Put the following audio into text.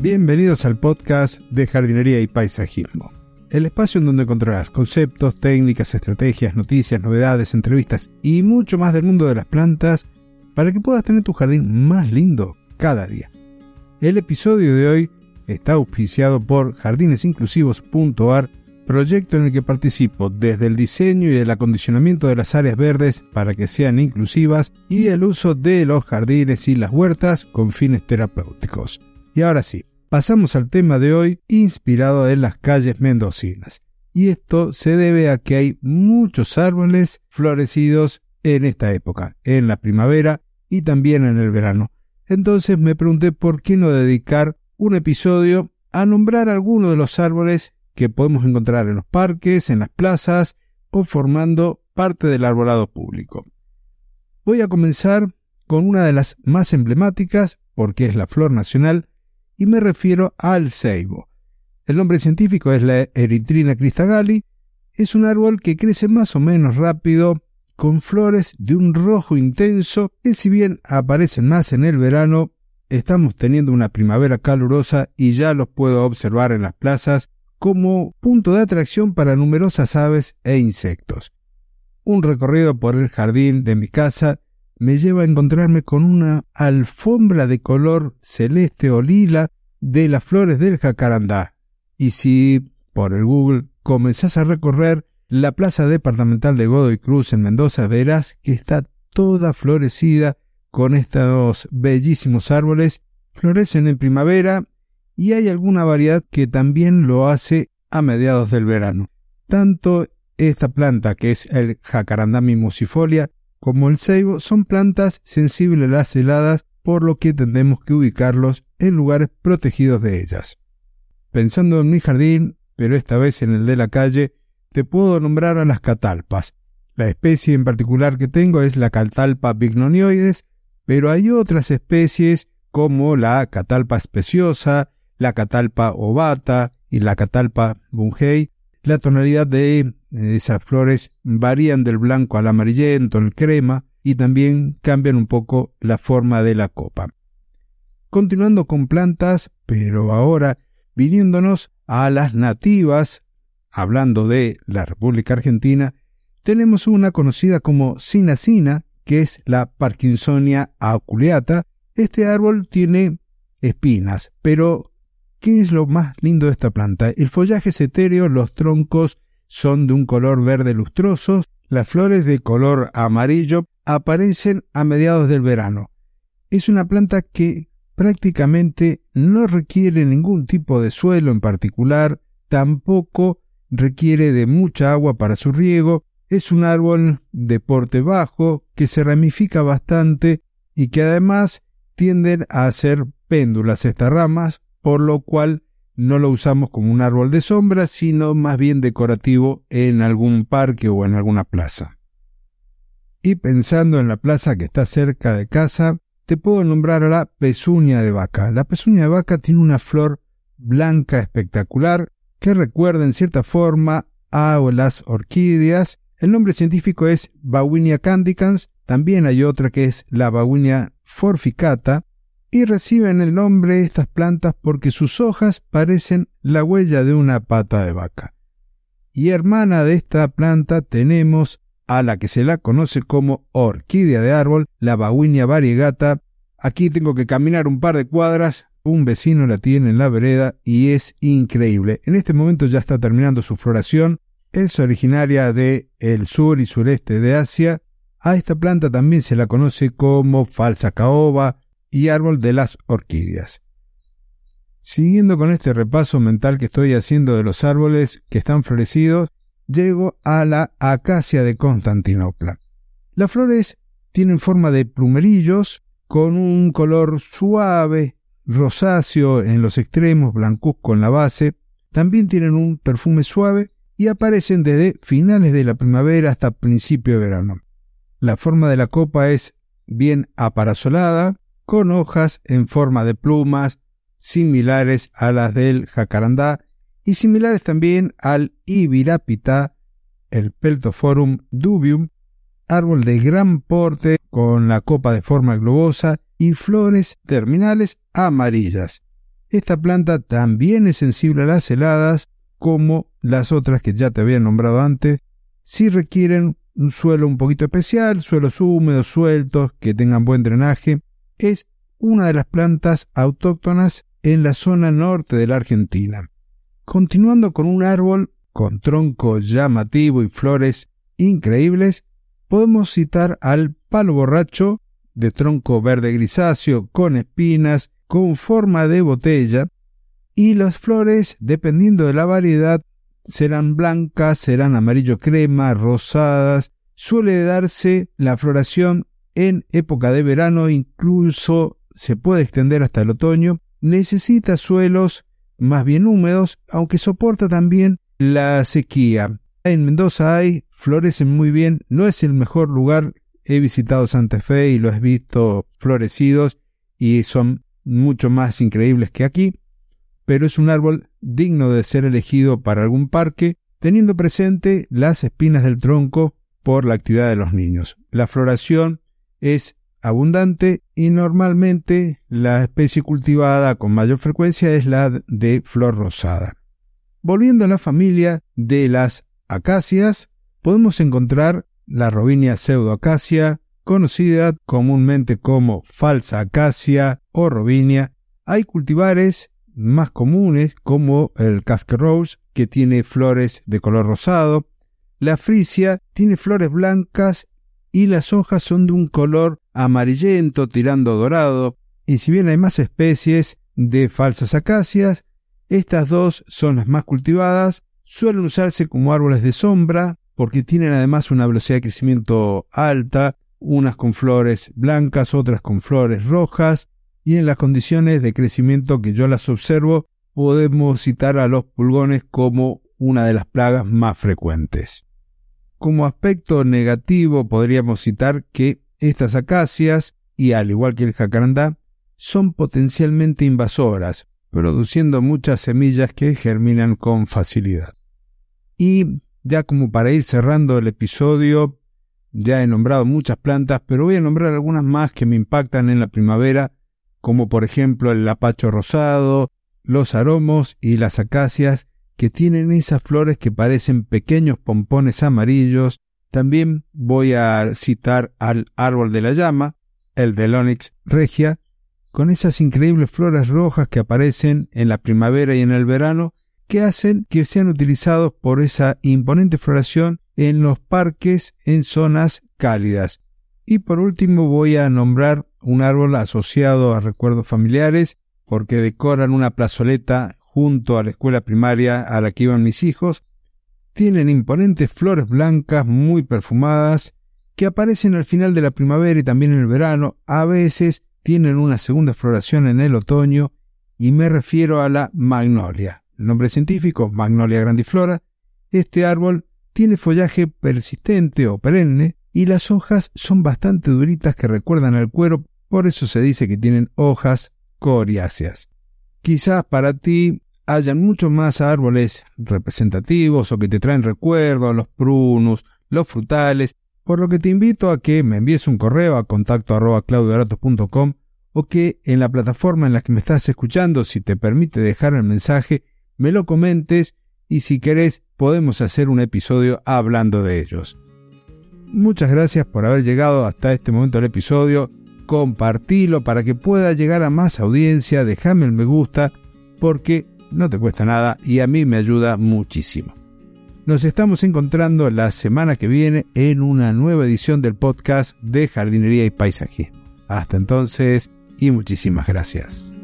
Bienvenidos al podcast de jardinería y paisajismo, el espacio en donde encontrarás conceptos, técnicas, estrategias, noticias, novedades, entrevistas y mucho más del mundo de las plantas para que puedas tener tu jardín más lindo cada día. El episodio de hoy está auspiciado por jardinesinclusivos.ar, proyecto en el que participo desde el diseño y el acondicionamiento de las áreas verdes para que sean inclusivas y el uso de los jardines y las huertas con fines terapéuticos. Y ahora sí, pasamos al tema de hoy inspirado en las calles mendocinas. Y esto se debe a que hay muchos árboles florecidos en esta época, en la primavera y también en el verano. Entonces me pregunté por qué no dedicar un episodio a nombrar algunos de los árboles que podemos encontrar en los parques, en las plazas o formando parte del arbolado público. Voy a comenzar con una de las más emblemáticas, porque es la flor nacional, y me refiero al ceibo. El nombre científico es la Eritrina cristagali, es un árbol que crece más o menos rápido, con flores de un rojo intenso que si bien aparecen más en el verano, estamos teniendo una primavera calurosa y ya los puedo observar en las plazas como punto de atracción para numerosas aves e insectos. Un recorrido por el jardín de mi casa me lleva a encontrarme con una alfombra de color celeste o lila de las flores del jacarandá. Y si por el Google comenzás a recorrer la plaza departamental de Godoy Cruz en Mendoza, verás que está toda florecida con estos bellísimos árboles. Florecen en primavera y hay alguna variedad que también lo hace a mediados del verano. Tanto esta planta, que es el jacarandá mimosifolia, como el ceibo, son plantas sensibles a las heladas, por lo que tendemos que ubicarlos en lugares protegidos de ellas. Pensando en mi jardín, pero esta vez en el de la calle, te puedo nombrar a las catalpas. La especie en particular que tengo es la catalpa bignonioides, pero hay otras especies como la catalpa especiosa, la catalpa ovata y la catalpa bungei. La tonalidad de esas flores varían del blanco al amarillento, el crema, y también cambian un poco la forma de la copa. Continuando con plantas, pero ahora viniéndonos a las nativas, hablando de la República Argentina, tenemos una conocida como cinacina, que es la Parkinsonia aculeata. Este árbol tiene espinas, pero ¿Qué es lo más lindo de esta planta? El follaje es etéreo, los troncos son de un color verde lustroso, las flores de color amarillo aparecen a mediados del verano. Es una planta que prácticamente no requiere ningún tipo de suelo en particular, tampoco requiere de mucha agua para su riego, es un árbol de porte bajo que se ramifica bastante y que además tienden a hacer péndulas estas ramas por lo cual no lo usamos como un árbol de sombra, sino más bien decorativo en algún parque o en alguna plaza. Y pensando en la plaza que está cerca de casa, te puedo nombrar a la pezuña de vaca. La pezuña de vaca tiene una flor blanca espectacular que recuerda en cierta forma a las orquídeas. El nombre científico es Bawinia candicans. También hay otra que es la Bawinia forficata y reciben el nombre estas plantas porque sus hojas parecen la huella de una pata de vaca. Y hermana de esta planta tenemos a la que se la conoce como orquídea de árbol, la Bawinia variegata. Aquí tengo que caminar un par de cuadras, un vecino la tiene en la vereda y es increíble. En este momento ya está terminando su floración, es originaria de el sur y sureste de Asia. A esta planta también se la conoce como falsa caoba, y árbol de las orquídeas. Siguiendo con este repaso mental que estoy haciendo de los árboles que están florecidos, llego a la acacia de Constantinopla. Las flores tienen forma de plumerillos con un color suave, rosáceo en los extremos, blancuzco en la base. También tienen un perfume suave y aparecen desde finales de la primavera hasta principio de verano. La forma de la copa es bien aparasolada, con hojas en forma de plumas similares a las del jacarandá y similares también al ibirapita, el Peltophorum dubium, árbol de gran porte con la copa de forma globosa y flores terminales amarillas. Esta planta también es sensible a las heladas, como las otras que ya te había nombrado antes, si requieren un suelo un poquito especial, suelos húmedos, sueltos, que tengan buen drenaje. Es una de las plantas autóctonas en la zona norte de la Argentina. Continuando con un árbol con tronco llamativo y flores increíbles, podemos citar al palo borracho de tronco verde grisáceo con espinas con forma de botella y las flores, dependiendo de la variedad, serán blancas, serán amarillo crema, rosadas. Suele darse la floración en época de verano, incluso se puede extender hasta el otoño. Necesita suelos más bien húmedos, aunque soporta también la sequía. En Mendoza hay, florecen muy bien, no es el mejor lugar. He visitado Santa Fe y lo he visto florecidos y son mucho más increíbles que aquí, pero es un árbol digno de ser elegido para algún parque, teniendo presente las espinas del tronco por la actividad de los niños. La floración es abundante y normalmente la especie cultivada con mayor frecuencia es la de flor rosada. Volviendo a la familia de las acacias, podemos encontrar la Robinia pseudoacacia, conocida comúnmente como falsa acacia o robinia. Hay cultivares más comunes como el casque rose, que tiene flores de color rosado. La frisia tiene flores blancas y las hojas son de un color amarillento tirando dorado. Y si bien hay más especies de falsas acacias, estas dos son las más cultivadas. Suelen usarse como árboles de sombra porque tienen además una velocidad de crecimiento alta, unas con flores blancas, otras con flores rojas, y en las condiciones de crecimiento que yo las observo, podemos citar a los pulgones como una de las plagas más frecuentes. Como aspecto negativo podríamos citar que estas acacias, y al igual que el jacarandá, son potencialmente invasoras, produciendo muchas semillas que germinan con facilidad. Y ya como para ir cerrando el episodio, ya he nombrado muchas plantas, pero voy a nombrar algunas más que me impactan en la primavera como por ejemplo el lapacho rosado, los aromos y las acacias, que tienen esas flores que parecen pequeños pompones amarillos. También voy a citar al árbol de la llama, el Delonix regia, con esas increíbles flores rojas que aparecen en la primavera y en el verano, que hacen que sean utilizados por esa imponente floración en los parques en zonas cálidas. Y por último voy a nombrar un árbol asociado a recuerdos familiares porque decoran una plazoleta junto a la escuela primaria a la que iban mis hijos. Tienen imponentes flores blancas muy perfumadas que aparecen al final de la primavera y también en el verano. A veces tienen una segunda floración en el otoño y me refiero a la magnolia. El nombre científico, Magnolia grandiflora. Este árbol tiene follaje persistente o perenne y las hojas son bastante duritas que recuerdan al cuero por eso se dice que tienen hojas coriáceas. Quizás para ti hayan muchos más árboles representativos o que te traen recuerdos, los prunus, los frutales, por lo que te invito a que me envíes un correo a contacto arroba o que en la plataforma en la que me estás escuchando, si te permite dejar el mensaje, me lo comentes y si querés podemos hacer un episodio hablando de ellos. Muchas gracias por haber llegado hasta este momento del episodio compartilo para que pueda llegar a más audiencia, déjame el me gusta, porque no te cuesta nada y a mí me ayuda muchísimo. Nos estamos encontrando la semana que viene en una nueva edición del podcast de jardinería y paisaje. Hasta entonces y muchísimas gracias.